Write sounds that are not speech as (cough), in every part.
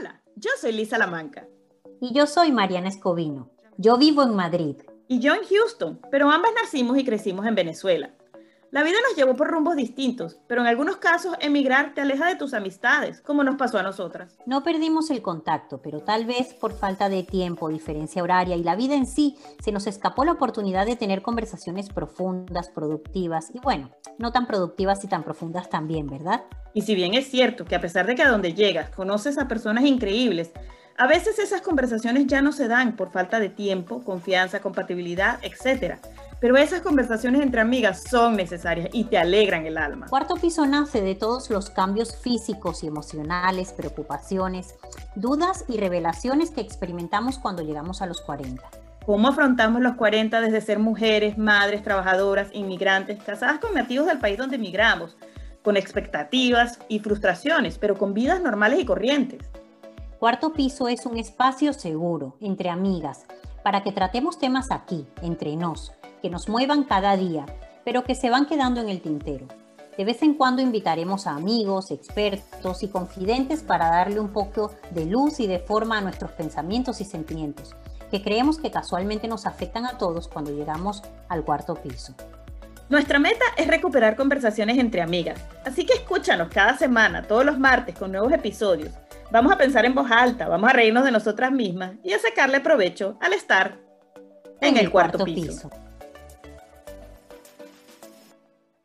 Hola, yo soy Lisa Lamanca. Y yo soy Mariana Escobino. Yo vivo en Madrid. Y yo en Houston, pero ambas nacimos y crecimos en Venezuela. La vida nos llevó por rumbos distintos, pero en algunos casos emigrar te aleja de tus amistades, como nos pasó a nosotras. No perdimos el contacto, pero tal vez por falta de tiempo, diferencia horaria y la vida en sí, se nos escapó la oportunidad de tener conversaciones profundas, productivas y bueno, no tan productivas y tan profundas también, ¿verdad? Y si bien es cierto que a pesar de que a donde llegas conoces a personas increíbles, a veces esas conversaciones ya no se dan por falta de tiempo, confianza, compatibilidad, etc. Pero esas conversaciones entre amigas son necesarias y te alegran el alma. Cuarto piso nace de todos los cambios físicos y emocionales, preocupaciones, dudas y revelaciones que experimentamos cuando llegamos a los 40. ¿Cómo afrontamos los 40 desde ser mujeres, madres, trabajadoras, inmigrantes, casadas con nativos del país donde emigramos, con expectativas y frustraciones, pero con vidas normales y corrientes? Cuarto piso es un espacio seguro, entre amigas, para que tratemos temas aquí, entre nos que nos muevan cada día, pero que se van quedando en el tintero. De vez en cuando invitaremos a amigos, expertos y confidentes para darle un poco de luz y de forma a nuestros pensamientos y sentimientos, que creemos que casualmente nos afectan a todos cuando llegamos al cuarto piso. Nuestra meta es recuperar conversaciones entre amigas, así que escúchanos cada semana, todos los martes, con nuevos episodios. Vamos a pensar en voz alta, vamos a reírnos de nosotras mismas y a sacarle provecho al estar en, el, cuarto, piso.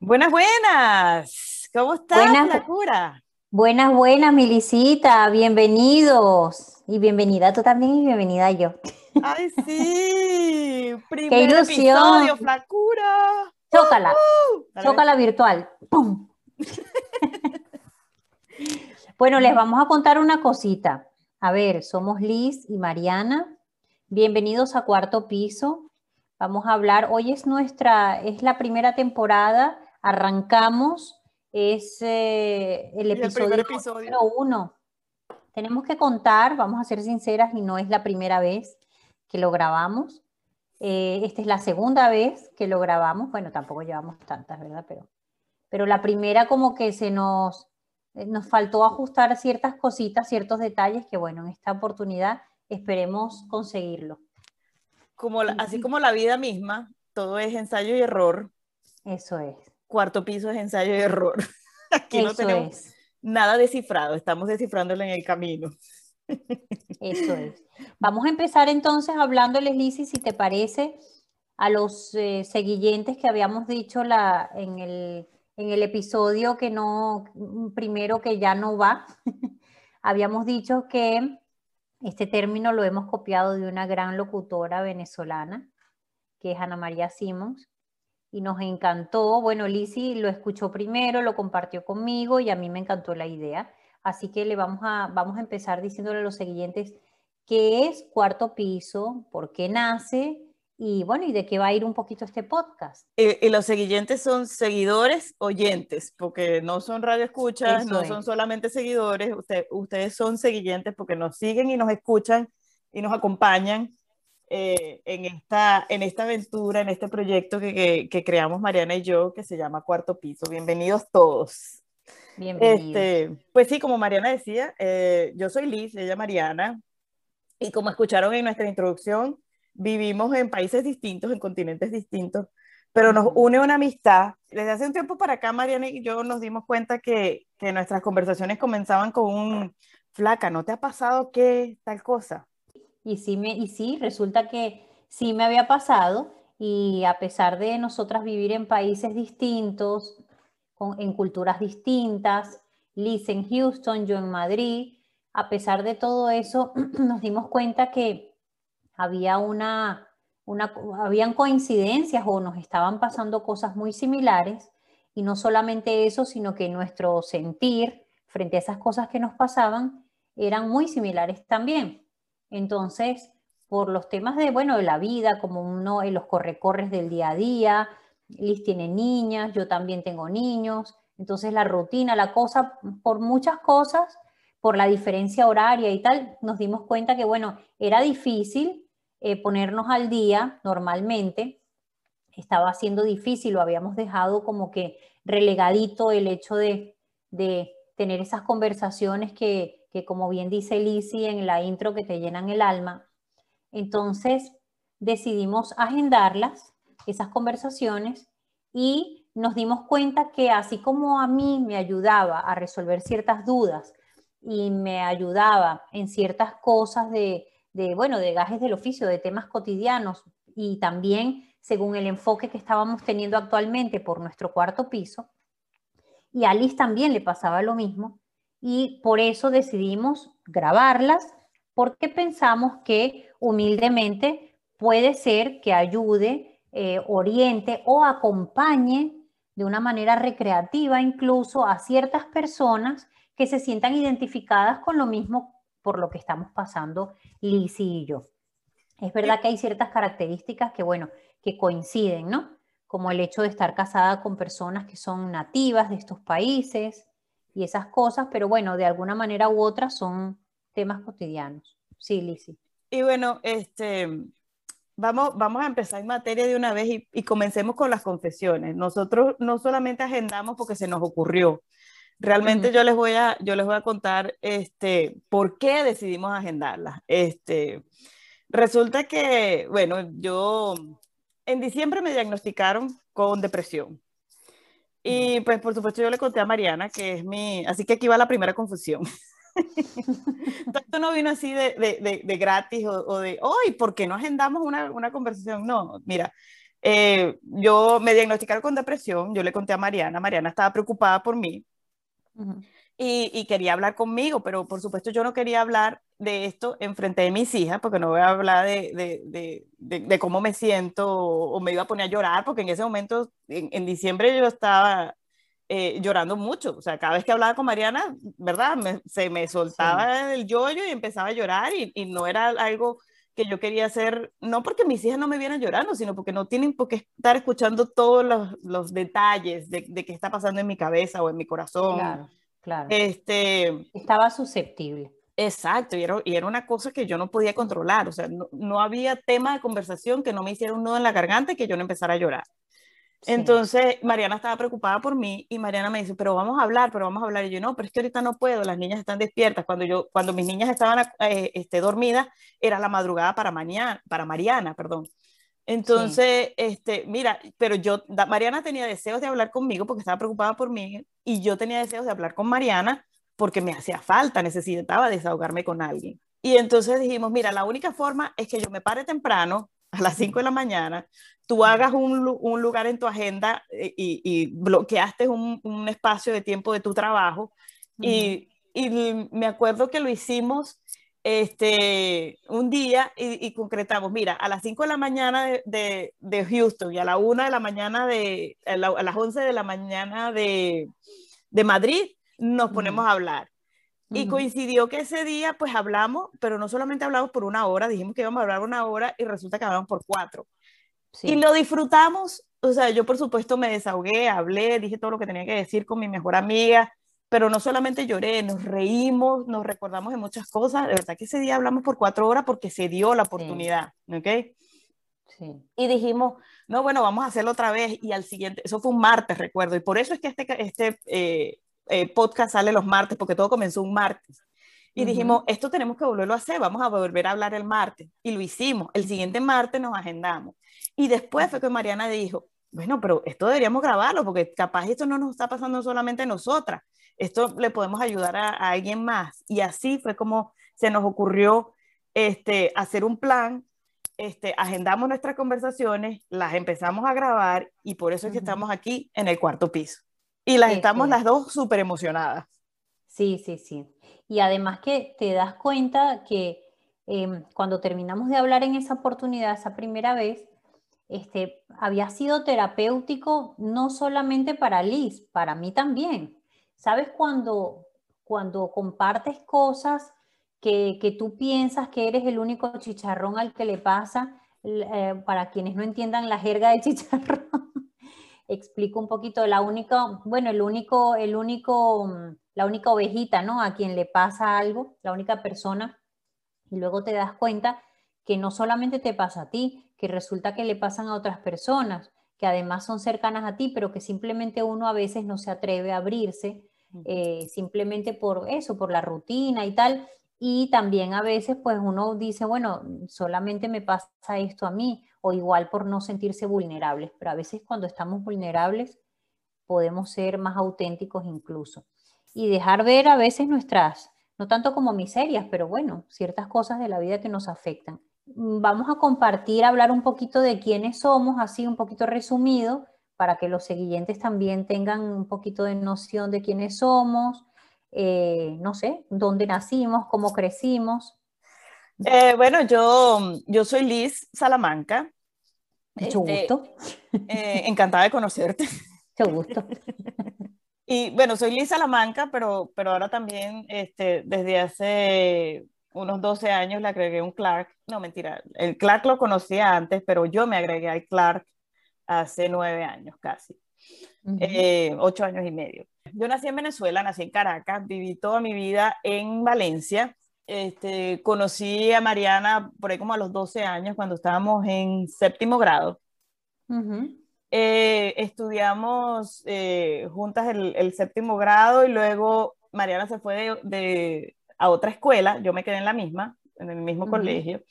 Buenas, buenas. ¿Cómo estás, buenas, cura? Buenas, buenas, Milicita. Bienvenidos. Y bienvenida tú también y bienvenida yo. ¡Ay, sí! (laughs) Primer ¡Qué ilusión! episodio, flacura. Chócala. Chócala virtual. (laughs) bueno, les vamos a contar una cosita. A ver, somos Liz y Mariana. Bienvenidos a Cuarto Piso. Vamos a hablar, hoy es nuestra, es la primera temporada arrancamos, es eh, el episodio, número uno. Tenemos que contar, vamos a ser sinceras, y no es la primera vez que lo grabamos. Eh, esta es la segunda vez que lo grabamos. Bueno, tampoco llevamos tantas, ¿verdad? Pero, pero la primera como que se nos, eh, nos faltó ajustar ciertas cositas, ciertos detalles que, bueno, en esta oportunidad esperemos conseguirlo. Como así como la vida misma, todo es ensayo y error. Eso es cuarto piso es ensayo y error. (laughs) Aquí no tenemos nada descifrado, estamos descifrándolo en el camino. (laughs) Eso es. Vamos a empezar entonces hablándoles, Lizzy, si te parece, a los eh, seguidentes que habíamos dicho la, en, el, en el episodio que no, primero que ya no va. (laughs) habíamos dicho que este término lo hemos copiado de una gran locutora venezolana, que es Ana María Simons, y nos encantó. Bueno, Lizzy lo escuchó primero, lo compartió conmigo y a mí me encantó la idea. Así que le vamos a, vamos a empezar diciéndole a los siguientes qué es cuarto piso, por qué nace y bueno, y de qué va a ir un poquito este podcast. Y, los siguientes son seguidores oyentes, porque no son radioescuchas, no son solamente seguidores, ustedes son seguidores porque nos siguen y nos escuchan y nos acompañan eh, en, esta, en esta aventura, en este proyecto que, que, creamos Mariana y yo, que se llama Cuarto Piso. Bienvenidos todos. Bienvenidos. Este, pues sí, como Mariana decía, eh, yo soy Liz, ella Mariana, y como escucharon en nuestra introducción, vivimos en países distintos, en continentes distintos, pero nos une una amistad. Desde hace un tiempo para acá, Mariana y yo nos dimos cuenta que, que nuestras conversaciones comenzaban con un, flaca, ¿no te ha pasado qué tal cosa? Y sí, me, y sí, resulta que sí me había pasado y a pesar de nosotras vivir en países distintos, con, en culturas distintas, Liz en Houston, yo en Madrid, a pesar de todo eso, (clears throat) nos dimos cuenta que había una, una, habían coincidencias o nos estaban pasando cosas muy similares y no solamente eso, sino que nuestro sentir frente a esas cosas que nos pasaban eran muy similares también. Entonces, por los temas de, bueno, de la vida, como uno en los correcorres del día a día, Liz tiene niñas, yo también tengo niños, entonces la rutina, la cosa, por muchas cosas, por la diferencia horaria y tal, nos dimos cuenta que, bueno, era difícil eh, ponernos al día normalmente, estaba siendo difícil, lo habíamos dejado como que relegadito el hecho de, de tener esas conversaciones que, que como bien dice Lizzie en la intro, que te llenan el alma. Entonces decidimos agendarlas, esas conversaciones, y nos dimos cuenta que así como a mí me ayudaba a resolver ciertas dudas y me ayudaba en ciertas cosas de, de, bueno, de gajes del oficio, de temas cotidianos y también según el enfoque que estábamos teniendo actualmente por nuestro cuarto piso, y a Liz también le pasaba lo mismo, y por eso decidimos grabarlas, porque pensamos que humildemente puede ser que ayude, eh, oriente o acompañe de una manera recreativa incluso a ciertas personas que se sientan identificadas con lo mismo por lo que estamos pasando Lizzie y yo. Es verdad que hay ciertas características que, bueno, que coinciden, ¿no? Como el hecho de estar casada con personas que son nativas de estos países y esas cosas, pero bueno, de alguna manera u otra son temas cotidianos. Sí, Lizzie. Y bueno, este, vamos, vamos a empezar en materia de una vez y, comencemos con las confesiones. Nosotros no solamente agendamos porque se nos ocurrió. Realmente yo les voy a, yo les voy a contar este, por qué decidimos agendarlas. Este, resulta que, bueno, yo en diciembre me diagnosticaron con depresión. Y pues por supuesto yo le conté a Mariana, que es mi, así que aquí va la primera confusión. (laughs) Esto no vino así de, de, de, gratis o, de, hoy, ¿por qué no agendamos una, una conversación? No, mira, eh, yo me diagnosticaron con depresión, yo le conté a Mariana, Mariana estaba preocupada por mí y, y, quería hablar conmigo, pero por supuesto yo no quería hablar de esto en frente de mis hijas, porque no voy a hablar de, de, de, cómo me siento o, me iba a poner a llorar, porque en ese momento, en, en diciembre yo estaba eh, llorando mucho, o sea, cada vez que hablaba con Mariana, ¿verdad? se me soltaba el yoyo y empezaba a llorar y, y, no era algo que yo quería hacer, no porque mis hijas no me vieran llorando, sino porque no tienen por qué estar escuchando todos los, los detalles de, de qué está pasando en mi cabeza o en mi corazón. Claro, claro. Este, Estaba susceptible. Exacto, y era, y era, una cosa que yo no podía controlar, o sea, no, no, había tema de conversación que no me hiciera un nudo en la garganta y que yo no empezara a llorar. Entonces, Mariana estaba preocupada por mí y Mariana me dice, pero vamos a hablar, pero vamos a hablar. Y yo, no, pero es que ahorita no puedo, las niñas están despiertas. Cuando, yo, cuando mis niñas estaban eh, este, dormidas, era la madrugada para, mañana, para Mariana, perdón. Entonces, este, mira, pero yo, Mariana tenía deseos de hablar conmigo porque estaba preocupada por mí y yo tenía deseos de hablar con Mariana porque me hacía falta, necesitaba desahogarme con alguien. Y entonces dijimos, mira, la única forma es que yo me pare temprano, a las 5 de la mañana, tú hagas un, un lugar en tu agenda eh, y, y bloqueaste un, un, espacio de tiempo de tu trabajo. y, y, me acuerdo que lo hicimos este, un día y, concretamos, mira, a las 5 de la mañana de, de, Houston y a la 1 de la mañana de, a, las 11 de la mañana de, de Madrid, nos ponemos a hablar. Y coincidió que ese día, pues hablamos, pero no solamente hablamos por una hora, dijimos que íbamos a hablar una hora y resulta que hablamos por cuatro. Y lo disfrutamos, o sea, yo por supuesto me desahogué, hablé, dije todo lo que tenía que decir con mi mejor amiga, pero no solamente lloré, nos reímos, nos recordamos de muchas cosas, de verdad que ese día hablamos por cuatro horas porque se dio la oportunidad, ¿ok? Sí. Y dijimos, no, bueno, vamos a hacerlo otra vez y al siguiente, eso fue un martes, recuerdo, y por eso es que este, este eh, eh, podcast sale los martes, porque todo comenzó un martes. Y dijimos, esto tenemos que volverlo a hacer, vamos a volver a hablar el martes. Y lo hicimos. El siguiente martes nos agendamos. Y después fue que Mariana dijo, bueno, pero esto deberíamos grabarlo, porque capaz esto no nos está pasando solamente a nosotras, esto le podemos ayudar a, alguien más. Y así fue como se nos ocurrió este, hacer un plan, este, agendamos nuestras conversaciones, las empezamos a grabar y por eso es que estamos aquí en el cuarto piso. Y las estamos las dos súper emocionadas. Sí, sí, sí. Y además que te das cuenta que em, cuando terminamos de hablar en esa oportunidad, esa primera vez, este, había sido terapéutico no solamente para Liz, para mí también. ¿Sabes cuando, cuando compartes cosas que, que tú piensas que eres el único chicharrón al que le pasa? Eh, para quienes no entiendan la jerga de (laughs) chicharrón, explico un poquito, la única, bueno, el único, el único, mm, la única ovejita, ¿no? A quien le pasa algo, la única persona, y luego te das cuenta que no solamente te pasa a ti, que resulta que le pasan a otras personas, que además son cercanas a ti, pero que simplemente uno a veces no se atreve a abrirse eh, simplemente por eso, por la rutina y tal. Y también a veces pues uno dice, bueno, solamente me pasa esto a mí, o igual por no sentirse vulnerables, pero a veces cuando estamos vulnerables podemos ser más auténticos incluso. Y dejar ver a veces nuestras, no tanto como miserias, pero bueno, ciertas cosas de la vida que nos afectan. Mm, vamos a compartir, hablar un poquito de quiénes somos, así un poquito resumido, para que los siguientes también tengan un poquito de noción de quiénes somos, eh, no sé, dónde nacimos, cómo crecimos. Eh, bueno, yo, yo soy Liz Salamanca. Mucho este, gusto. Eh, encantada de conocerte. Mucho gusto. y bueno, soy Liz Salamanca, pero, pero ahora también este, desde hace unos 12 años le agregué un Clark. No, mentira, el Clark lo conocía antes, pero yo me agregué al Clark hace nueve años casi, ocho años y medio. Yo nací en Venezuela, nací en Caracas, viví toda mi vida en Valencia. Este, conocí a Mariana por ahí como a los 12 años, cuando estábamos en séptimo grado. Eh, estudiamos eh, juntas el, séptimo grado y luego Mariana se fue de, a otra escuela, yo me quedé en la misma, en el mismo colegio.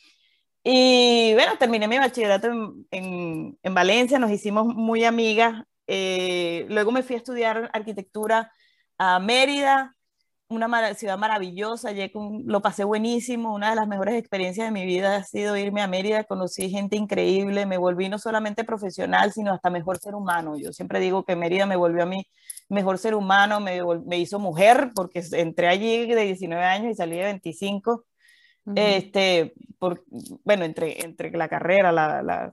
Y bueno, terminé mi bachillerato en, en Valencia, nos hicimos muy amigas eh, luego me fui a estudiar arquitectura a Mérida, una ciudad maravillosa, lo pasé buenísimo, una de las mejores experiencias de mi vida ha sido irme a Mérida, conocí gente increíble, me volví no solamente profesional, sino hasta mejor ser humano. Yo siempre digo que Mérida me volvió a mí mejor ser humano, me, me hizo mujer, porque entré allí de 19 años y salí de 25. Este, por, bueno, entre, entre la carrera, la, la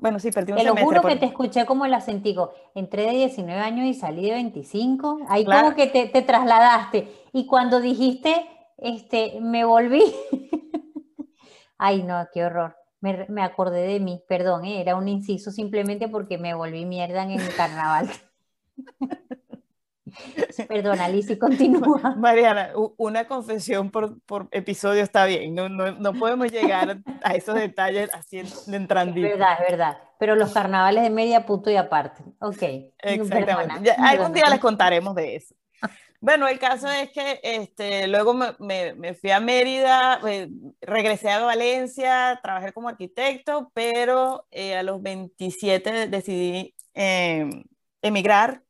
bueno, sí, perdí un Te lo juro que te escuché como el acentico. Entré de 19 años y salí de 25. Ahí como que te, te, trasladaste. Y cuando dijiste, este, me volví. (laughs) Ay, no, qué horror. Me, me acordé de mí, perdón, ¿eh? era un inciso simplemente porque me volví mierda en el carnaval. Perdona, Alicia, continúa. Mariana, una confesión por, por episodio está bien, no, no, no, podemos llegar a esos detalles así entrando. Es verdad, es verdad, pero los carnavales de media punto y aparte. Ok. Exactamente. algún día les contaremos de eso. Bueno, el caso es que este, luego me, me, fui a Mérida, eh, regresé a Valencia, trabajé como arquitecto, pero eh, a los 27 decidí em, emigrar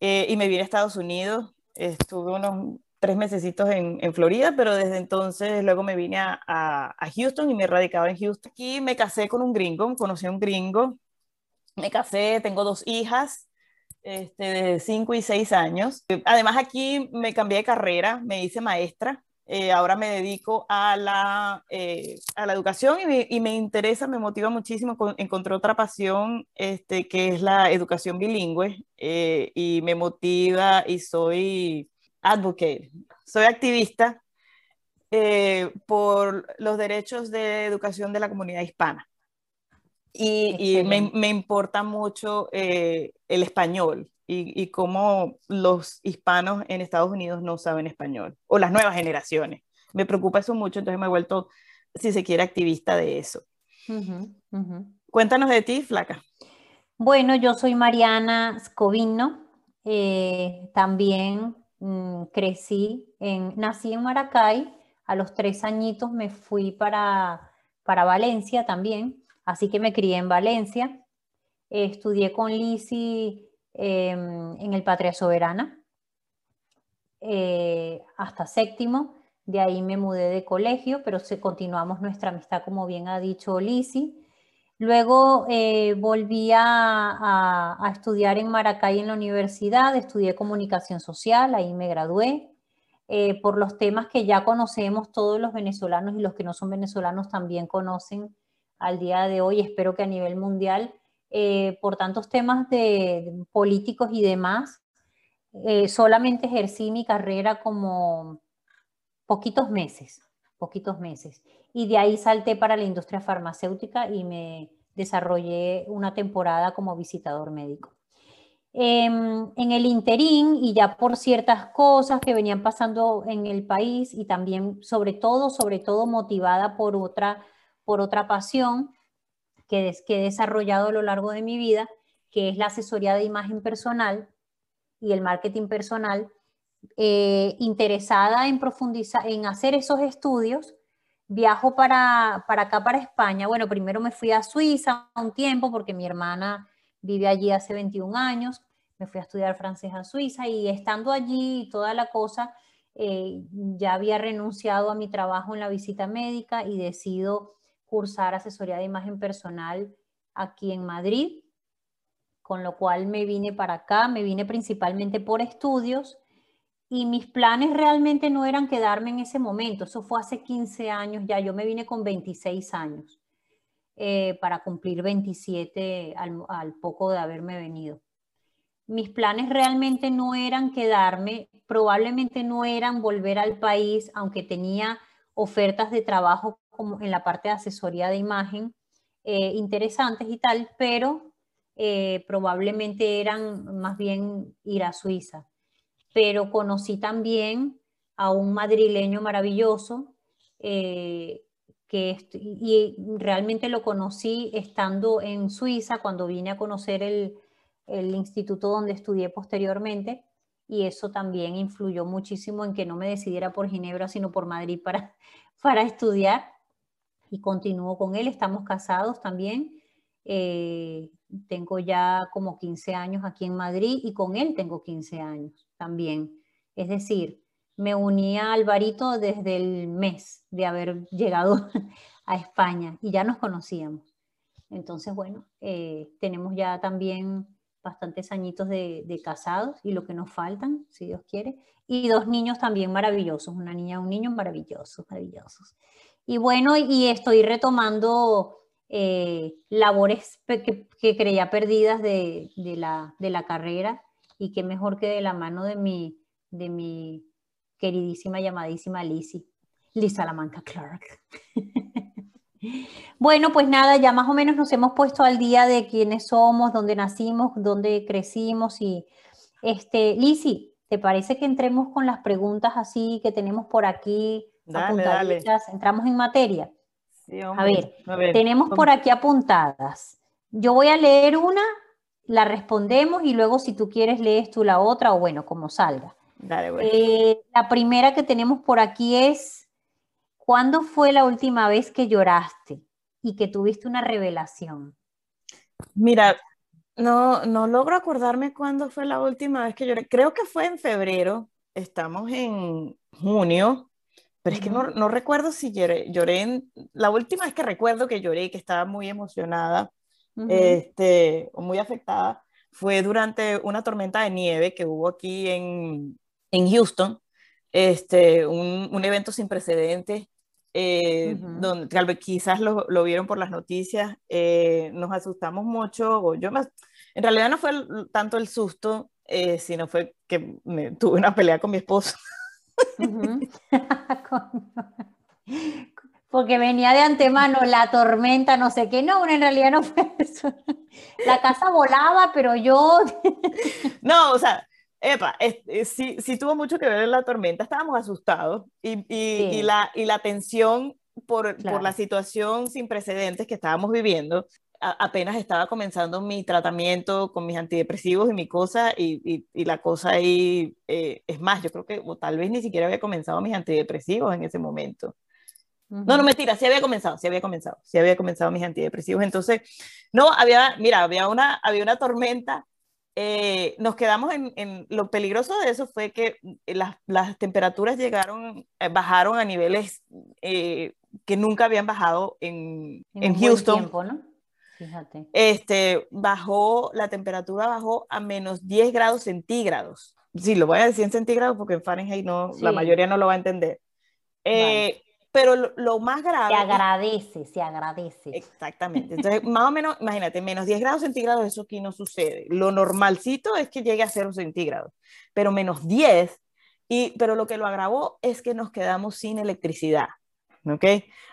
eh, y me vine a Estados Unidos. Estuve unos tres mesecitos en, Florida, pero desde entonces luego me vine a, Houston y me radicaba en Houston. Aquí me casé con un gringo, conocí a un gringo, me casé, tengo dos hijas este, de cinco y seis años. Además aquí me cambié de carrera, me hice maestra eh, ahora me dedico a la, eh, a la educación y me, interesa, me motiva muchísimo. encontré otra pasión este, que es la educación bilingüe eh, y me motiva y soy advocate, soy activista por los derechos de educación de la comunidad hispana. Y, me, me, importa mucho el español y, y, cómo los hispanos en Estados Unidos no saben español, o las nuevas generaciones. Me preocupa eso mucho, entonces me he vuelto, si se quiere, activista de eso. Cuéntanos de ti, Flaca. Bueno, yo soy Mariana Scovino, eh, también mm, crecí, en, nací en Maracay, a los tres añitos me fui para, para Valencia también, así que me crié en Valencia, estudié con Lisi Em, en el Patria Soberana eh, hasta séptimo. De ahí me mudé de colegio, pero continuamos nuestra amistad, como bien ha dicho Lisi. Luego eh, volví a, estudiar en Maracay en la universidad, estudié comunicación social, ahí me gradué. Eh, por los temas que ya conocemos todos los venezolanos y los que no son venezolanos también conocen al día de hoy, espero que a nivel mundial, eh, por tantos temas de, políticos y demás, eh, solamente ejercí mi carrera como poquitos meses, poquitos meses. Y de ahí salté para la industria farmacéutica y me desarrollé una temporada como visitador médico. Em, en el interín y ya por ciertas cosas que venían pasando en el país y también sobre todo, sobre todo motivada por otra, por otra pasión, que, he desarrollado a lo largo de mi vida, que es la asesoría de imagen personal. y el marketing personal, eh, interesada en profundizar, en hacer esos estudios, viajo para, para acá, para España. Bueno, primero me fui a Suiza un tiempo porque mi hermana vive allí hace 21 años. Me fui a estudiar francés a Suiza y estando allí toda la cosa, eh, ya había renunciado a mi trabajo en la visita médica y decido cursar asesoría de imagen personal aquí en Madrid, con lo cual me vine para acá, me vine principalmente por estudios y mis planes realmente no eran quedarme en ese momento, eso fue hace 15 años ya, yo me vine con 26 años eh, para cumplir 27 al, poco de haberme venido. Mis planes realmente no eran quedarme, probablemente no eran volver al país, aunque tenía ofertas de trabajo como en la parte de asesoría de imagen eh, interesantes y tal, pero eh, probablemente eran más bien ir a Suiza pero conocí también a un madrileño maravilloso eh, que y realmente lo conocí estando en Suiza cuando vine a conocer el, el instituto donde estudié posteriormente y eso también influyó muchísimo en que no me decidiera por Ginebra, sino por Madrid para, (laughs) para estudiar. Y continúo con él, estamos casados también. Eh, tengo ya como 15 años aquí en Madrid y con él tengo 15 años también. Es decir, me uní a Alvarito desde el mes de haber llegado (laughs) a España y ya nos conocíamos. Entonces, bueno, eh, tenemos ya también bastantes añitos de, casados y lo que nos faltan, si Dios quiere, y dos niños también maravillosos, una niña y un niño maravillosos, maravillosos. Y bueno, y estoy retomando eh, labores que, creía perdidas de, la, de la carrera y qué mejor que de la mano de mi, de mi queridísima, llamadísima Lizzie, Liz Salamanca Clark. (laughs) bueno, pues nada, ya más o menos nos hemos puesto al día de quiénes somos, dónde nacimos, dónde crecimos y este, Lizzie, ¿te parece que entremos con las preguntas así que tenemos por aquí dale, Entramos en materia. a, ver, a ver, tenemos por aquí apuntadas. Yo voy a leer una la respondemos y luego si tú quieres lees tú la otra o bueno, como salga. Eh, la primera que tenemos por aquí es, ¿cuándo fue la última vez que lloraste y que tuviste una revelación? Mira, no, no logro acordarme cuándo fue la última vez que lloré. Creo que fue en febrero, estamos en junio, pero es que no, no recuerdo si lloré, lloré en, la última vez que recuerdo que lloré, que estaba muy emocionada, este, muy afectada, fue durante una tormenta de nieve que hubo aquí en, en Houston, este, un, un, evento sin precedentes, eh, donde tal vez quizás lo, lo, vieron por las noticias, eh, nos asustamos mucho, o yo más, en realidad no fue tanto el susto, eh, sino fue que me, tuve una pelea con mi esposo. (laughs) (laughs) porque venía de antemano la tormenta, no sé qué, no, en realidad no fue eso. La casa volaba, pero yo... (laughs) No, o sea, epa, sí, sí, tuvo mucho que ver la tormenta, estábamos asustados y, y, la, y la tensión por, por, la situación sin precedentes que estábamos viviendo. Apenas estaba comenzando mi tratamiento con mis antidepresivos y mi cosa, y, y la cosa ahí, eh, es más, yo creo que o tal vez ni siquiera había comenzado mis antidepresivos en ese momento. No, no, mentira, sí había comenzado, sí había comenzado, sí había comenzado mis antidepresivos. Entonces, no, había, mira, había una, había una tormenta. Eh, nos quedamos en, en, lo peligroso de eso fue que las, las temperaturas llegaron, eh, bajaron a niveles eh, que nunca habían bajado en, en, Houston. Tiempo, ¿no? Fíjate. Este, bajó, la temperatura bajó a menos 10 grados centígrados. Sí, lo voy a decir en centígrados porque en Fahrenheit no, la mayoría no lo va a entender. Eh, pero lo, más grave... Se agradece, se agradece. Exactamente. Entonces, más o menos, imagínate, menos 10 grados centígrados, eso aquí no sucede. Lo normalcito es que llegue a 0 centígrados, pero menos 10, y, pero lo que lo agravó es que nos quedamos sin electricidad. ¿Ok?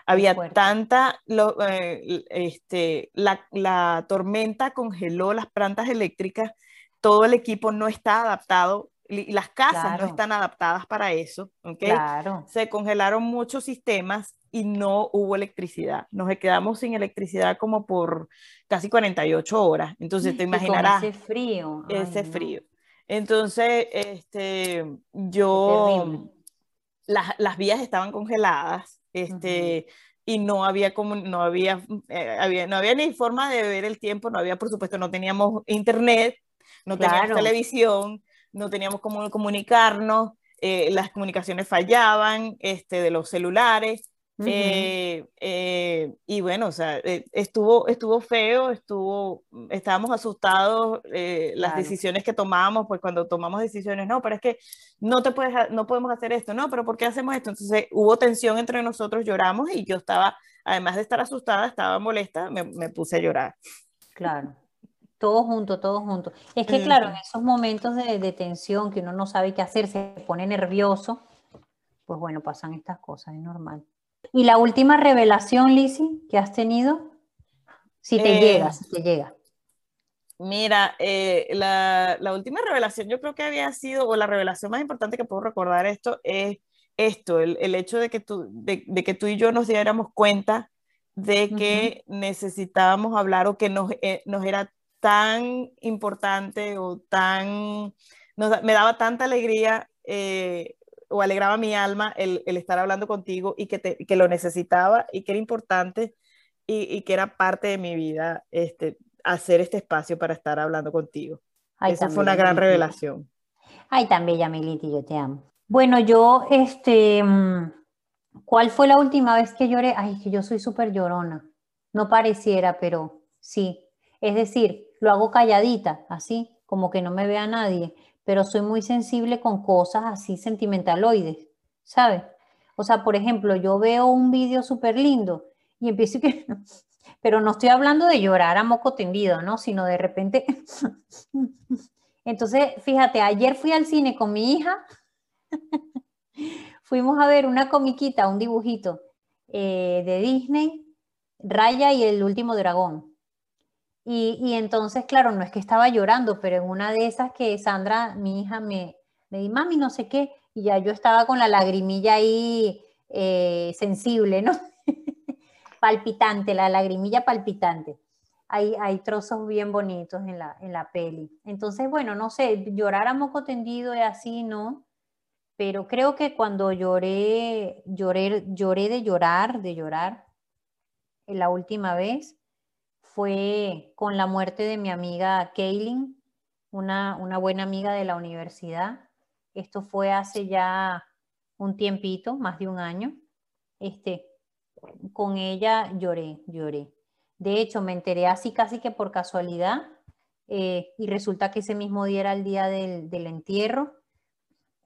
Había tanta, lo, eh, este, la, la tormenta congeló las plantas eléctricas, todo el equipo no está adaptado las casas no están adaptadas para eso, ¿ok? Claro. Se congelaron muchos sistemas y no hubo electricidad. Nos quedamos sin electricidad como por casi 48 horas. Entonces te (laughs) imaginarás. ese frío. ese frío. Entonces, este, yo, las, las, vías estaban congeladas, este, y no había como, no había, eh, había, no había ni forma de ver el tiempo, no había, por supuesto, no teníamos internet, no teníamos televisión, no teníamos cómo comunicarnos, eh, las comunicaciones fallaban, este, de los celulares, eh, eh, y bueno, o sea, eh, estuvo, estuvo feo, estuvo, estábamos asustados, las decisiones que tomamos, pues cuando tomamos decisiones, no, pero es que no te puedes, no podemos hacer esto, no, pero ¿por qué hacemos esto? Entonces hubo tensión entre nosotros, lloramos y yo estaba, además de estar asustada, estaba molesta, me, me puse a llorar. Claro. Todos juntos, todos juntos. Es que, claro, en esos momentos de, de tensión que uno no sabe qué hacer, se pone nervioso, pues bueno, pasan estas cosas, es normal. ¿Y la última revelación, Lizzie, que has tenido? Si te eh, llega, si te llega. Mira, eh, la, la, última revelación yo creo que había sido, o la revelación más importante que puedo recordar esto, es esto, el, el hecho de que, tú, de, de, que tú y yo nos diéramos cuenta de que necesitábamos hablar o que nos, eh, nos era tan importante o tan, nos, me daba tanta alegría eh, o alegraba mi alma el, el estar hablando contigo y que, te, que, lo necesitaba y que era importante y, y, que era parte de mi vida este, hacer este espacio para estar hablando contigo. Ay, Esa fue una gran revelación. Ay, tan bella, Militi, yo te amo. Bueno, yo, este, mm, ¿cuál fue la última vez que lloré? Ay, que yo soy súper llorona. No pareciera, pero sí. Es decir, lo hago calladita, así, como que no me vea nadie pero soy muy sensible con cosas así sentimentaloides, ¿sabes? O sea, por ejemplo, yo veo un vídeo súper lindo y empiezo que... (laughs) Pero no estoy hablando de llorar a moco tendido, ¿no? Sino de repente... (laughs) Entonces, fíjate, ayer fui al cine con mi hija, (laughs) fuimos a ver una comiquita, un dibujito eh, de Disney, Raya y el último dragón. Y, entonces, claro, no es que estaba llorando, pero en una de esas que Sandra, mi hija, me, me di, mami, no sé qué, y ya yo estaba con la lagrimilla ahí eh, sensible, ¿no? (laughs) palpitante, la lagrimilla palpitante. Hay, hay trozos bien bonitos en la, en la peli. Entonces, bueno, no sé, llorar a moco tendido y así, ¿no? Pero creo que cuando lloré, lloré, lloré de llorar, de llorar, la última vez, fue con la muerte de mi amiga Kaylin, una, buena amiga de la universidad. Esto fue hace ya un tiempito, más de un año. Este, con ella lloré, lloré. De hecho, me enteré así casi que por casualidad eh, y resulta que ese mismo día era el día del, del, entierro.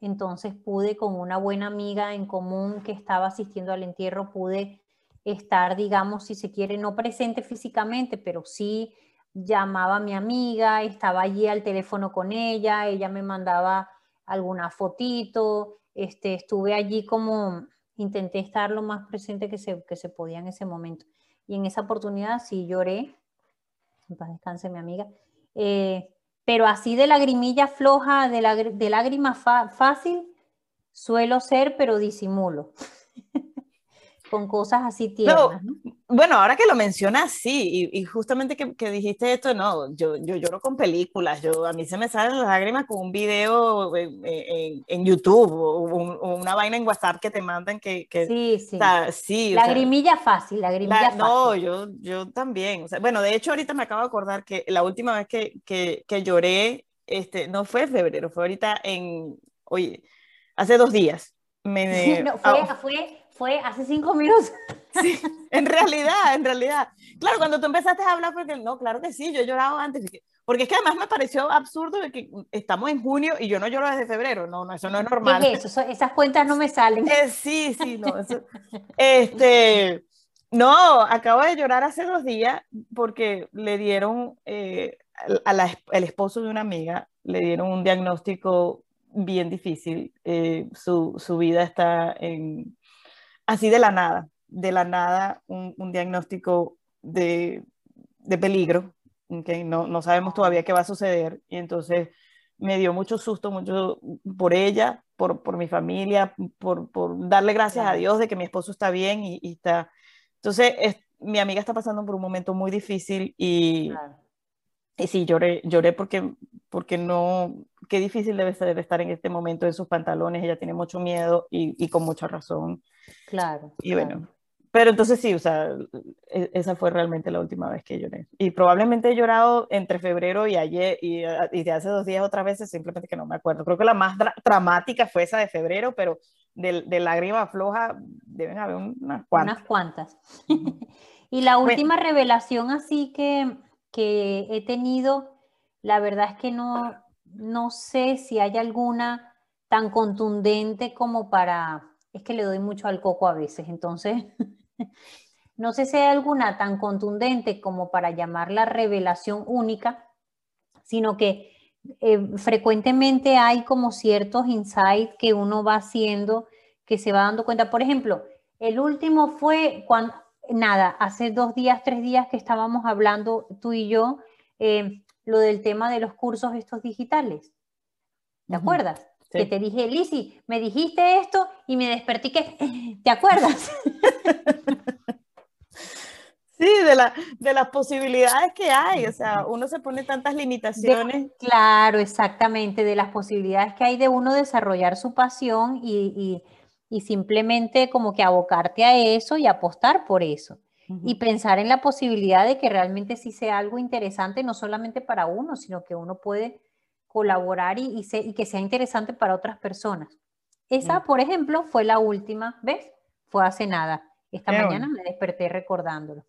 Entonces pude con una buena amiga en común que estaba asistiendo al entierro, pude estar, digamos, si se quiere, no presente físicamente, pero sí llamaba a mi amiga, estaba allí al teléfono con ella, ella me mandaba alguna fotito, este, estuve allí como intenté estar lo más presente que se, que se podía en ese momento. Y en esa oportunidad sí lloré, en paz descanse mi amiga, eh, pero así de lagrimilla floja, de, la, de lágrima fácil, suelo ser, pero disimulo. (laughs) con cosas así tiernas. Bueno, ahora que lo mencionas, sí, y, justamente que, que, dijiste esto, no, yo, yo lloro con películas, yo, a mí se me salen las lágrimas con un video en, en, YouTube o, una vaina en WhatsApp que te mandan que... que sí, sí. sí lagrimilla fácil, lagrimilla fácil. No, yo, yo también. O sea, bueno, de hecho ahorita me acabo de acordar que la última vez que, que, que lloré, este, no fue en febrero, fue ahorita en, oye, hace dos días. Me, (laughs) no, fue, fue fue hace cinco minutos. (laughs) Sí, en realidad, en realidad. Claro, cuando tú empezaste a hablar, porque no, claro que sí, yo he llorado antes. Porque es que además me pareció absurdo de que estamos en junio y yo no lloro desde febrero. No, no eso no es normal. ¿Qué es eso? Esas cuentas no me salen. Eh, sí, sí, no. este, no, acabo de llorar hace dos días porque le dieron eh, al esposo de una amiga, le dieron un diagnóstico bien difícil. Eh, su, su vida está en así de la nada, de la nada, un, un diagnóstico de, de peligro, que no, no, sabemos todavía qué va a suceder, y entonces me dio mucho susto, mucho por ella, por, por mi familia, por, por, darle gracias a Dios de que mi esposo está bien y, está... Entonces, es, mi amiga está pasando por un momento muy difícil y, y sí, lloré, lloré porque, porque no, qué difícil debe ser estar en este momento en sus pantalones, ella tiene mucho miedo y, y con mucha razón. Claro. Y bueno, pero entonces sí, o sea, e, esa fue realmente la última vez que lloré. Y probablemente he llorado entre febrero y ayer y, y de hace dos días otras veces, simplemente que no me acuerdo. Creo que la más dramática fue esa de febrero, pero de, de lágrima floja deben haber unas cuantas. Unas cuantas. (laughs) y la última revelación así que, que he tenido, la verdad es que no, no sé si hay alguna tan contundente como para, es que le doy mucho al coco a veces, entonces (laughs) No sé si hay alguna tan contundente como para llamarla revelación única, sino que eh, frecuentemente hay como ciertos insights que uno va haciendo, que se va dando cuenta. Por ejemplo, el último fue cuando, nada, hace dos días, tres días que estábamos hablando tú y yo, eh, lo del tema de los cursos estos digitales. ¿Te acuerdas? Que te dije, Lisi, me dijiste esto y me desperté que, (laughs) ¿te acuerdas? (laughs) Sí, de, la, de las posibilidades que hay, o sea, uno se pone tantas limitaciones. claro, exactamente, de las posibilidades que hay de uno desarrollar su pasión y, y, y simplemente como que abocarte a eso y apostar por eso. Y pensar en la posibilidad de que realmente sí sea algo interesante, no solamente para uno, sino que uno puede colaborar y, y, y que sea interesante para otras personas. Esa, por ejemplo, fue la última, ¿ves? Fue hace nada. Esta mañana me desperté recordándolo.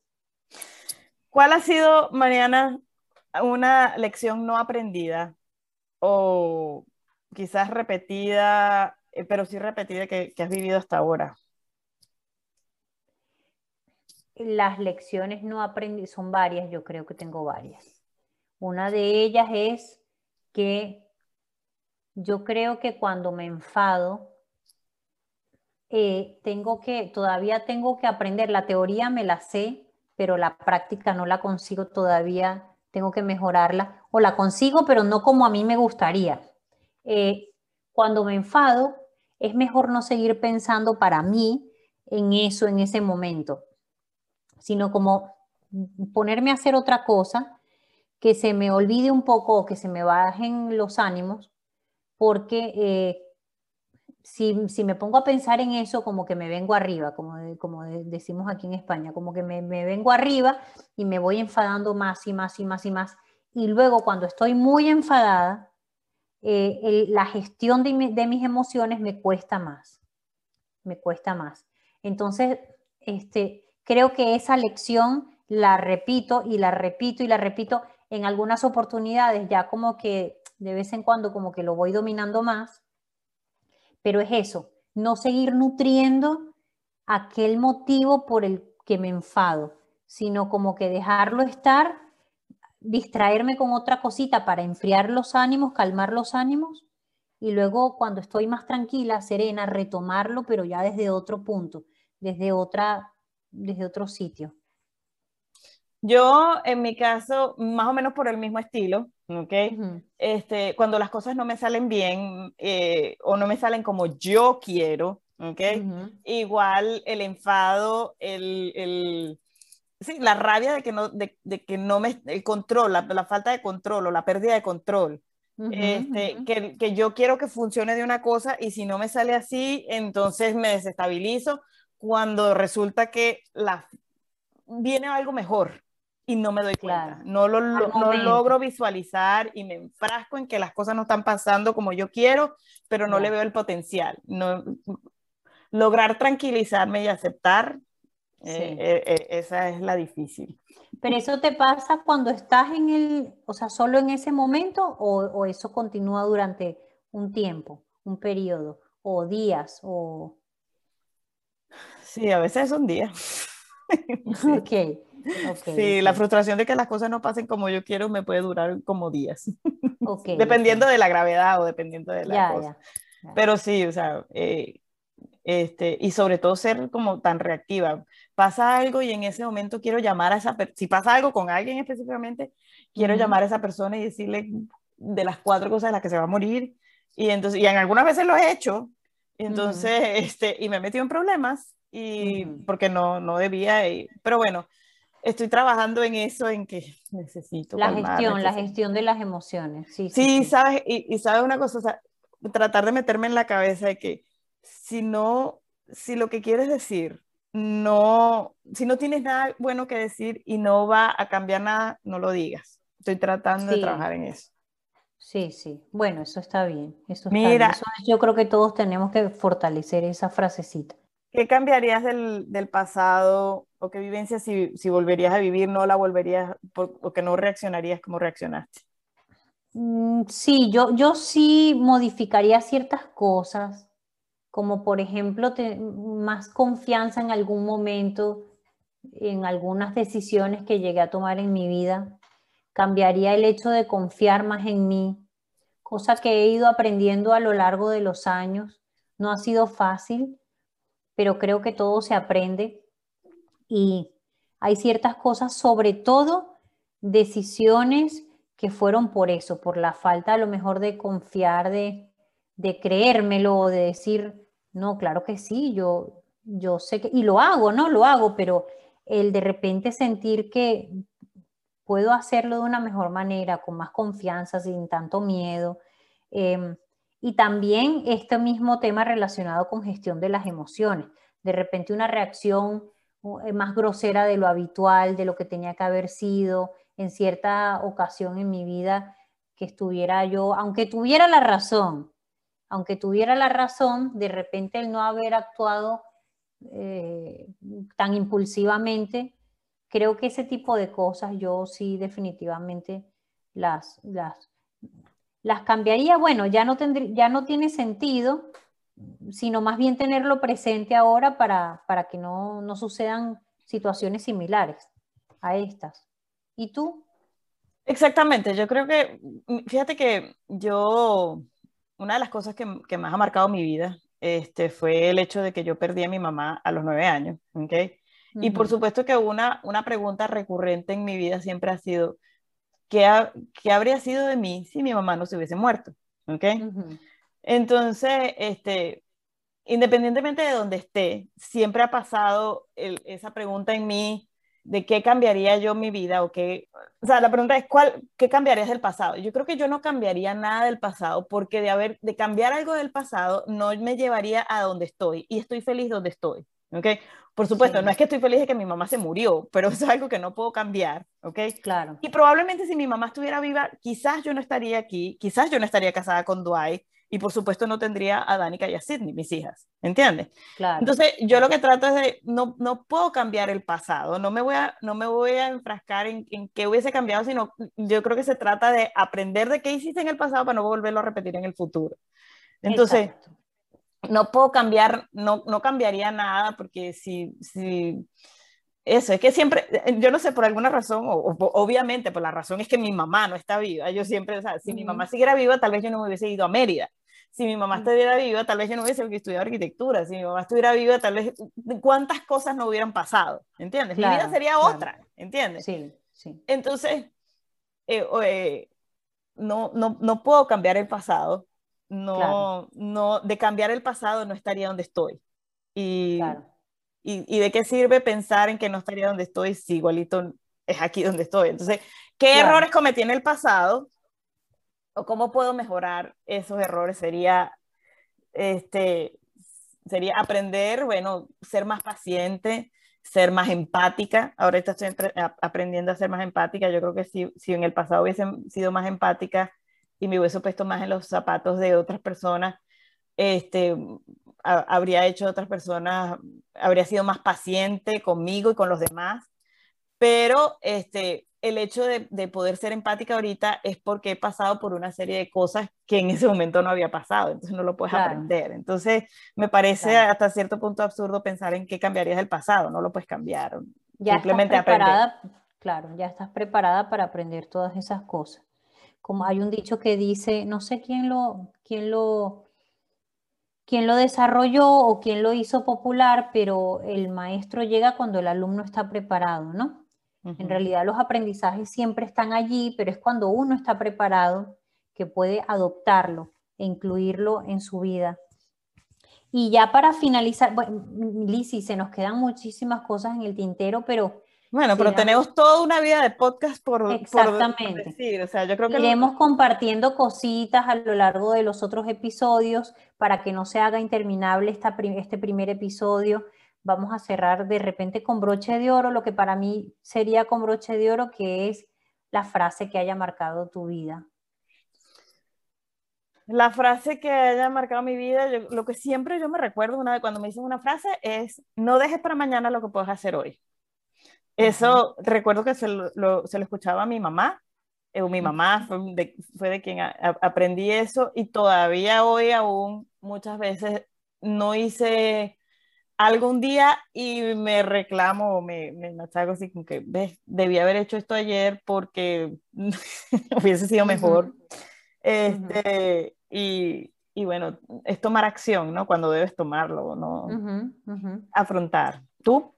¿Cuál ha sido, Mariana, una lección no aprendida o quizás repetida, eh, pero sí repetida que, has vivido hasta ahora? Las lecciones no aprendí, son varias, yo creo que tengo varias. Una de ellas es que yo creo que cuando me enfado, eh, tengo que, todavía tengo que aprender, la teoría me la sé, pero la práctica no la consigo todavía, tengo que mejorarla, o la consigo, pero no como a mí me gustaría. Eh, cuando me enfado, es mejor no seguir pensando para mí en eso, en ese momento, sino como ponerme a hacer otra cosa, que se me olvide un poco o que se me bajen los ánimos, porque eh, si, me pongo a pensar en eso, como que me vengo arriba, como, como decimos aquí en España, como que me, vengo arriba y me voy enfadando más y más y más y más. Y luego cuando estoy muy enfadada, eh, la gestión de, de, mis emociones me cuesta más, me cuesta más. Entonces, este, creo que esa lección la repito y la repito y la repito en algunas oportunidades, ya como que de vez en cuando como que lo voy dominando más pero es eso, no seguir nutriendo aquel motivo por el que me enfado, sino como que dejarlo estar, distraerme con otra cosita para enfriar los ánimos, calmar los ánimos y luego cuando estoy más tranquila, serena, retomarlo, pero ya desde otro punto, desde otra desde otro sitio. Yo, en mi caso, más o menos por el mismo estilo, ¿ok? este, cuando las cosas no me salen bien eh, o no me salen como yo quiero, ¿ok? Igual el enfado, el, el, sí, la rabia de que no, de, de que no me, el control, la, la, falta de control o la pérdida de control. este, que, que yo quiero que funcione de una cosa y si no me sale así, entonces me desestabilizo cuando resulta que la, viene algo mejor y no me doy cuenta. No lo, no logro visualizar y me enfrasco en que las cosas no están pasando como yo quiero, pero no le veo el potencial. No, lograr tranquilizarme y aceptar, eh, eh, eh, esa es la difícil. Pero eso te pasa cuando estás en el, o sea, solo en ese momento o, o eso continúa durante un tiempo, un periodo, o días, o... Sí, a veces son días. (laughs) (laughs) ok. sí, la frustración de que las cosas no pasen como yo quiero me puede durar como días. (laughs) dependiendo de la gravedad o dependiendo de la cosa. Pero sí, o sea, eh, este, y sobre todo ser como tan reactiva. Pasa algo y en ese momento quiero llamar a esa persona, si pasa algo con alguien específicamente, quiero llamar a esa persona y decirle de las cuatro cosas de las que se va a morir. Y entonces, y en algunas veces lo he hecho, entonces, (laughs) este, y me he metido en problemas y porque no, no debía, y, pero bueno, estoy trabajando en eso, en que necesito. La gestión, la gestión de las emociones. Sí, sí, sabes, y, sabes una cosa, o sea, tratar de meterme en la cabeza de que si no, si lo que quieres decir no, si no tienes nada bueno que decir y no va a cambiar nada, no lo digas. Estoy tratando de trabajar en eso. Sí, sí. Bueno, eso está bien. Eso Mira, yo creo que todos tenemos que fortalecer esa frasecita. ¿Qué cambiarías del, del pasado o qué vivencia si, si, volverías a vivir, no la volverías o que no reaccionarías como reaccionaste? Mm, sí, yo, yo sí modificaría ciertas cosas, como por ejemplo más confianza en algún momento, en algunas decisiones que llegué a tomar en mi vida. Cambiaría el hecho de confiar más en mí, cosa que he ido aprendiendo a lo largo de los años. No ha sido fácil, pero creo que todo se aprende y hay ciertas cosas, sobre todo decisiones que fueron por eso, por la falta a lo mejor de confiar, de, de creérmelo o de decir, no, claro que sí, yo, yo sé que, y lo hago, ¿no? Lo hago, pero el de repente sentir que puedo hacerlo de una mejor manera, con más confianza, sin tanto miedo. Em, y también este mismo tema relacionado con gestión de las emociones. De repente una reacción eh, más grosera de lo habitual, de lo que tenía que haber sido en cierta ocasión en mi vida, que estuviera yo, aunque tuviera la razón, aunque tuviera la razón, de repente el no haber actuado eh, tan impulsivamente, creo que ese tipo de cosas yo sí definitivamente las, las las cambiaría, bueno, ya no, ya no tiene sentido, sino más bien tenerlo presente ahora para, para que no, no sucedan situaciones similares a estas. ¿Y tú? Exactamente, yo creo que, fíjate que yo, una de las cosas que, que, más ha marcado mi vida este, fue el hecho de que yo perdí a mi mamá a los nueve años, ¿ok? Y por supuesto que una, una pregunta recurrente en mi vida siempre ha sido, ¿qué, habría sido de mí si mi mamá no se hubiese muerto? ¿Ok? Entonces, este, independientemente de donde esté, siempre ha pasado esa pregunta en mí de qué cambiaría yo mi vida o qué, o sea, la pregunta es ¿cuál, qué cambiarías del pasado. Yo creo que yo no cambiaría nada del pasado porque de haber, de cambiar algo del pasado no me llevaría a donde estoy y estoy feliz donde estoy, ¿ok? Por supuesto, no es que estoy feliz de que mi mamá se murió, pero es algo que no puedo cambiar, ¿ok? Claro. Y probablemente si mi mamá estuviera viva, quizás yo no estaría aquí, quizás yo no estaría casada con Dwight, y por supuesto no tendría a Danica y a Sidney, mis hijas, ¿entiendes? Claro. Entonces, yo lo que trato es de, no, no puedo cambiar el pasado, no me voy a, no me voy a enfrascar en, en qué hubiese cambiado, sino yo creo que se trata de aprender de qué hiciste en el pasado para no volverlo a repetir en el futuro. Entonces, no puedo cambiar, no, no cambiaría nada porque si, si, eso, es que siempre, yo no sé, por alguna razón, o, obviamente por la razón es que mi mamá no está viva, yo siempre, o sea, si mi mamá siguiera viva, tal vez yo no me hubiese ido a Mérida. Si mi mamá estuviera viva, tal vez yo no hubiese estudiado arquitectura. Si mi mamá estuviera viva, tal vez cuántas cosas no hubieran pasado, ¿entiendes? mi vida sería otra, ¿entiendes? Sí, sí. Entonces, eh, eh, no, no, no puedo cambiar el pasado, no, no, de cambiar el pasado no estaría donde estoy. Y, y, de qué sirve pensar en que no estaría donde estoy si igualito es aquí donde estoy? Entonces, ¿qué errores cometí en el pasado? ¿O cómo puedo mejorar esos errores? Sería, este, sería aprender, bueno, ser más paciente, ser más empática. Ahora estoy aprendiendo a ser más empática. Yo creo que si, si en el pasado hubiese sido más empática, y me hubiese puesto más en los zapatos de otras personas, este, habría hecho otras personas, habría sido más paciente conmigo y con los demás. Pero este, el hecho de, de, poder ser empática ahorita es porque he pasado por una serie de cosas que en ese momento no había pasado, entonces no lo puedes aprender. Entonces me parece hasta cierto punto absurdo pensar en qué cambiarías del pasado, no lo puedes cambiar. Ya simplemente estás preparada, claro, ya estás preparada para aprender todas esas cosas como hay un dicho que dice, no sé quién lo, quién lo, quién lo desarrolló o quién lo hizo popular, pero el maestro llega cuando el alumno está preparado, ¿no? En realidad los aprendizajes siempre están allí, pero es cuando uno está preparado que puede adoptarlo e incluirlo en su vida. Y ya para finalizar, bueno, Lizzy, se nos quedan muchísimas cosas en el tintero, pero Bueno, pero tenemos toda una vida de podcast por, Exactamente. decir. O sea, yo creo que iremos compartiendo cositas a lo largo de los otros episodios para que no se haga interminable esta, este primer episodio. Vamos a cerrar de repente con broche de oro, lo que para mí sería con broche de oro, que es la frase que haya marcado tu vida. La frase que haya marcado mi vida, lo que siempre yo me recuerdo una vez cuando me dicen una frase es, no dejes para mañana lo que puedes hacer hoy. Eso recuerdo que se lo, se lo, escuchaba a mi mamá, eh, mi mamá fue de, fue de quien aprendí eso y todavía hoy aún muchas veces no hice algún día y me reclamo, me, me machaco así como que, ves, debí haber hecho esto ayer porque (laughs) hubiese sido mejor. Este, y, y, bueno, es tomar acción, ¿no? Cuando debes tomarlo, ¿no? Afrontar. ¿Tú?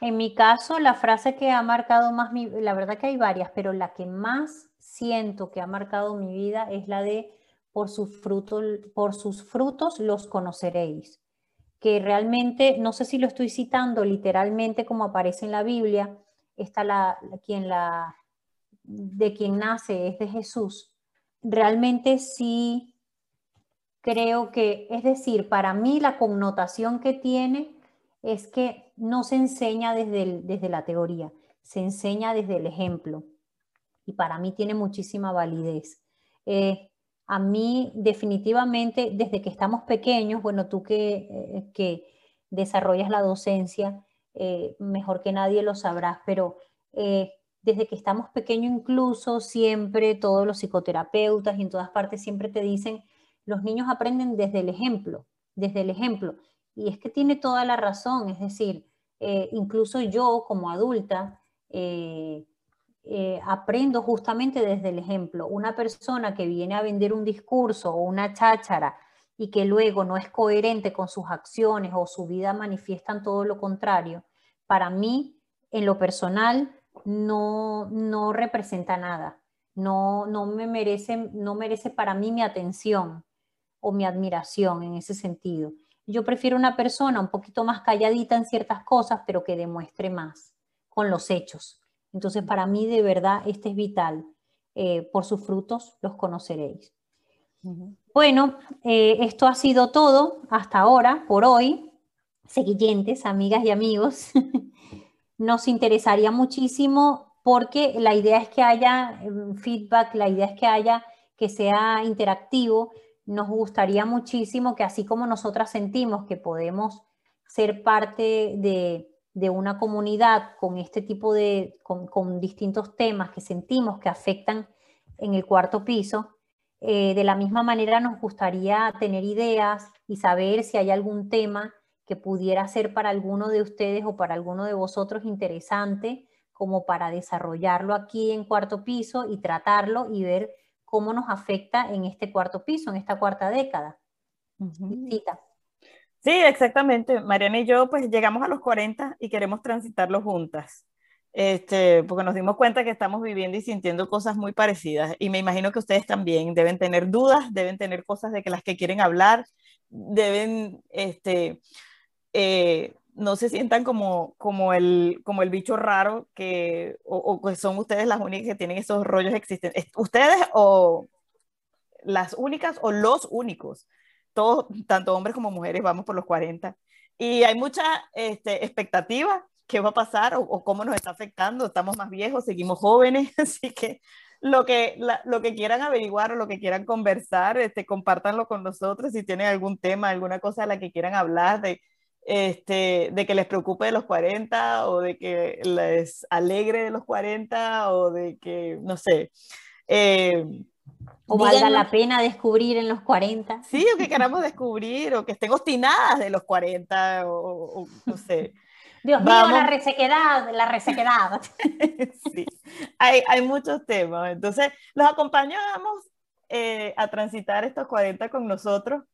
En mi caso, la frase que ha marcado más mi, la verdad que hay varias, pero la que más siento que ha marcado mi vida es la de por sus frutos, por sus frutos los conoceréis. Que realmente, no sé si lo estoy citando literalmente como aparece en la Biblia, está la, quien la, de quien nace es de Jesús. Realmente sí creo que, es decir, para mí la connotación que tiene es que no se enseña desde, desde la teoría, se enseña desde el ejemplo. Y para mí tiene muchísima validez. Eh, a mí definitivamente, desde que estamos pequeños, bueno, tú que, eh, que desarrollas la docencia, eh, mejor que nadie lo sabrás, pero desde que estamos pequeños incluso, siempre todos los psicoterapeutas y en todas partes siempre te dicen, los niños aprenden desde el ejemplo, desde el ejemplo. Y es que tiene toda la razón, es decir, eh, incluso yo como adulta eh, aprendo justamente desde el ejemplo. Una persona que viene a vender un discurso o una cháchara y que luego no es coherente con sus acciones o su vida manifiestan todo lo contrario, para mí, en lo personal, no, no representa nada. No, no, me merece, no merece para mí mi atención o mi admiración en ese sentido. Yo prefiero una persona un poquito más calladita en ciertas cosas, pero que demuestre más con los hechos. Entonces, para mí, de verdad, este es vital. Eh, por sus frutos los conoceréis. Bueno, eh, esto ha sido todo hasta ahora, por hoy. Siguientes, amigas y amigos, (laughs) nos interesaría muchísimo porque la idea es que haya mm, feedback, la idea es que haya, que sea interactivo, nos gustaría muchísimo que así como nosotras sentimos que podemos ser parte de, una comunidad con este tipo de, con, distintos temas que sentimos que afectan en el cuarto piso, eh, de la misma manera nos gustaría tener ideas y saber si hay algún tema que pudiera ser para alguno de ustedes o para alguno de vosotros interesante como para desarrollarlo aquí en cuarto piso y tratarlo y ver cómo nos afecta en este cuarto piso, en esta cuarta década. Sí, exactamente. Mariana y yo pues llegamos a los 40 y queremos transitarlo juntas. Este, porque nos dimos cuenta que estamos viviendo y sintiendo cosas muy parecidas y me imagino que ustedes también deben tener dudas, deben tener cosas de que las que quieren hablar, deben este, eh, no se sientan como, como, el, como el bicho raro que, o, que son ustedes las únicas que tienen esos rollos existentes. ¿Ustedes o las únicas o los únicos? Todos, tanto hombres como mujeres, vamos por los 40. Y hay mucha este, expectativa qué va a pasar o, cómo nos está afectando. Estamos más viejos, seguimos jóvenes, (laughs) así que lo que, lo que quieran averiguar o lo que quieran conversar, este, compártanlo con nosotros si tienen algún tema, alguna cosa de la que quieran hablar, de este, de que les preocupe de los 40 o de que les alegre de los 40 o de que, no sé. Eh, o valga la pena descubrir en los 40. Sí, o que queramos descubrir, o que estén obstinadas de los 40, o, no sé. Dios mío, la resequedad, la resequedad. (laughs) sí, hay, hay, muchos temas. Entonces, los acompañamos eh, a transitar estos 40 con nosotros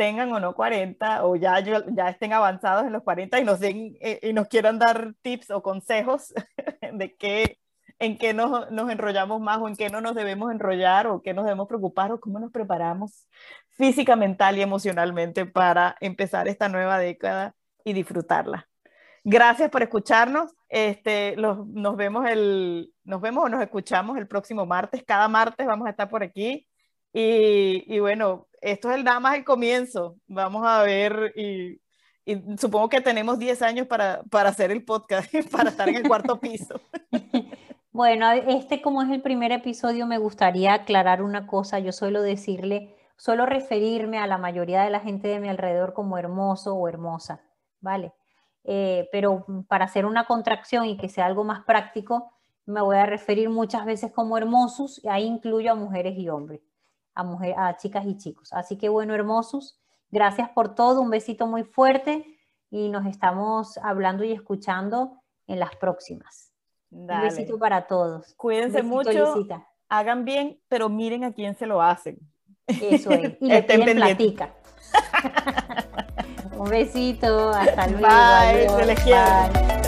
tengan o no 40 o ya, ya estén avanzados en los 40 y nos, den, eh, y nos quieran dar tips o consejos (laughs) de qué, en qué nos, nos, enrollamos más o en qué no nos debemos enrollar o qué nos debemos preocupar o cómo nos preparamos física, mental y emocionalmente para empezar esta nueva década y disfrutarla. Gracias por escucharnos. Este, los, nos vemos el, nos vemos o nos escuchamos el próximo martes. Cada martes vamos a estar por aquí. Y, y bueno, esto es el, nada más el comienzo. Vamos a ver y, y supongo que tenemos 10 años para, para hacer el podcast, (laughs) para estar en el cuarto piso. (laughs) Bueno, este como es el primer episodio, me gustaría aclarar una cosa. Yo suelo decirle, suelo referirme a la mayoría de la gente de mi alrededor como hermoso o hermosa, ¿vale? Eh, pero para hacer una contracción y que sea algo más práctico, me voy a referir muchas veces como hermosos, y ahí incluyo a mujeres y hombres, a, mujer, a chicas y chicos. Así que bueno, hermosos, gracias por todo, un besito muy fuerte y nos estamos hablando y escuchando en las próximas. Un besito para todos. Cuídense mucho, hagan bien, pero miren a quién se lo hacen. Eso es, (laughs) y le piden platica. (laughs) Un besito, hasta luego. Bye, se les quiere.